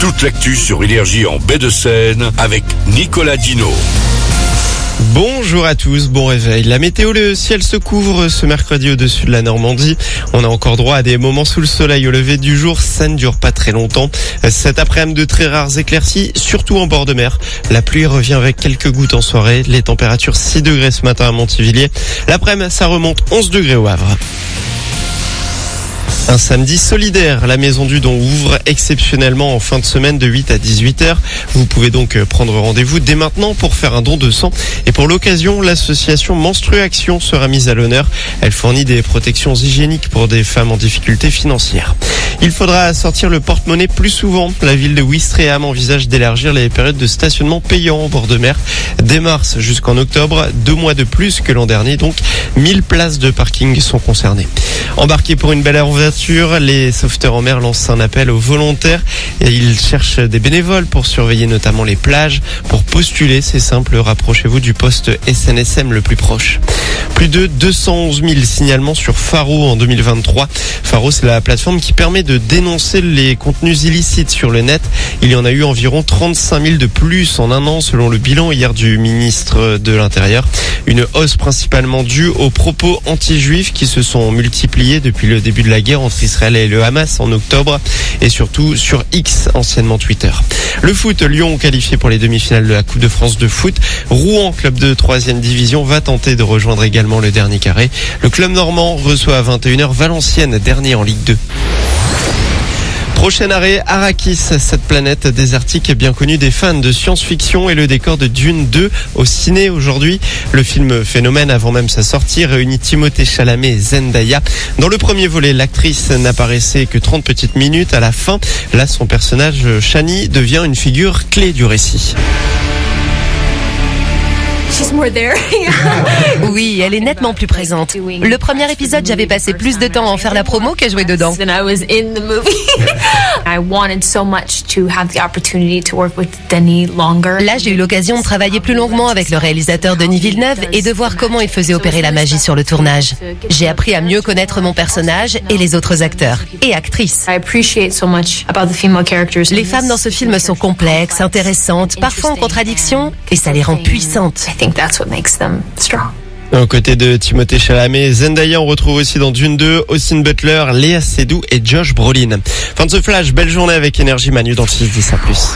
toute l'actu sur Énergie en baie de Seine avec Nicolas Dino. Bonjour à tous, bon réveil. La météo, le ciel se couvre ce mercredi au-dessus de la Normandie. On a encore droit à des moments sous le soleil au lever du jour. Ça ne dure pas très longtemps. Cet après-midi de très rares éclaircies, surtout en bord de mer. La pluie revient avec quelques gouttes en soirée. Les températures 6 degrés ce matin à Montivilliers. L'après-midi, ça remonte 11 degrés au Havre. Un samedi solidaire, la Maison du Don ouvre exceptionnellement en fin de semaine de 8 à 18 heures. Vous pouvez donc euh, prendre rendez-vous dès maintenant pour faire un don de sang. Et pour l'occasion, l'association Menstruaction sera mise à l'honneur. Elle fournit des protections hygiéniques pour des femmes en difficulté financière. Il faudra sortir le porte-monnaie plus souvent. La ville de Ouistreham envisage d'élargir les périodes de stationnement payant au bord de mer dès mars jusqu'en octobre, deux mois de plus que l'an dernier. Donc 1000 places de parking sont concernées. Embarqués pour une belle les sauveteurs en mer lancent un appel aux volontaires et ils cherchent des bénévoles pour surveiller notamment les plages. Pour postuler, c'est simple, rapprochez-vous du poste SNSM le plus proche. Plus de 211 000 signalements sur Faro en 2023. Faro, c'est la plateforme qui permet de dénoncer les contenus illicites sur le net. Il y en a eu environ 35 000 de plus en un an selon le bilan hier du ministre de l'Intérieur. Une hausse principalement due aux propos anti-juifs qui se sont multipliés depuis le début de la guerre entre Israël et le Hamas en octobre et surtout sur X, anciennement Twitter. Le foot, Lyon qualifié pour les demi-finales de la Coupe de France de foot. Rouen, club de troisième division, va tenter de rejoindre également le dernier carré. Le club normand reçoit à 21h Valenciennes, dernier en Ligue 2. Prochain arrêt, Arrakis, cette planète désertique bien connue des fans de science-fiction et le décor de Dune 2 au ciné aujourd'hui. Le film phénomène avant même sa sortie réunit Timothée Chalamet et Zendaya. Dans le premier volet, l'actrice n'apparaissait que 30 petites minutes à la fin. Là, son personnage, Shani, devient une figure clé du récit. Oui, elle est nettement plus présente. Le premier épisode, j'avais passé plus de temps à en faire la promo qu'à jouer dedans. Là, j'ai eu l'occasion de travailler plus longuement avec le réalisateur Denis Villeneuve et de voir comment il faisait opérer la magie sur le tournage. J'ai appris à mieux connaître mon personnage et les autres acteurs et actrices. Les femmes dans ce film sont complexes, intéressantes, parfois en contradiction, et ça les rend puissantes. Aux côtés de Timothée Chalamet, Zendaya, on retrouve aussi dans Dune 2 Austin Butler, Léa Seydoux et Josh Brolin. Fin de ce flash, belle journée avec Énergie Manu dans le 6 10 à plus.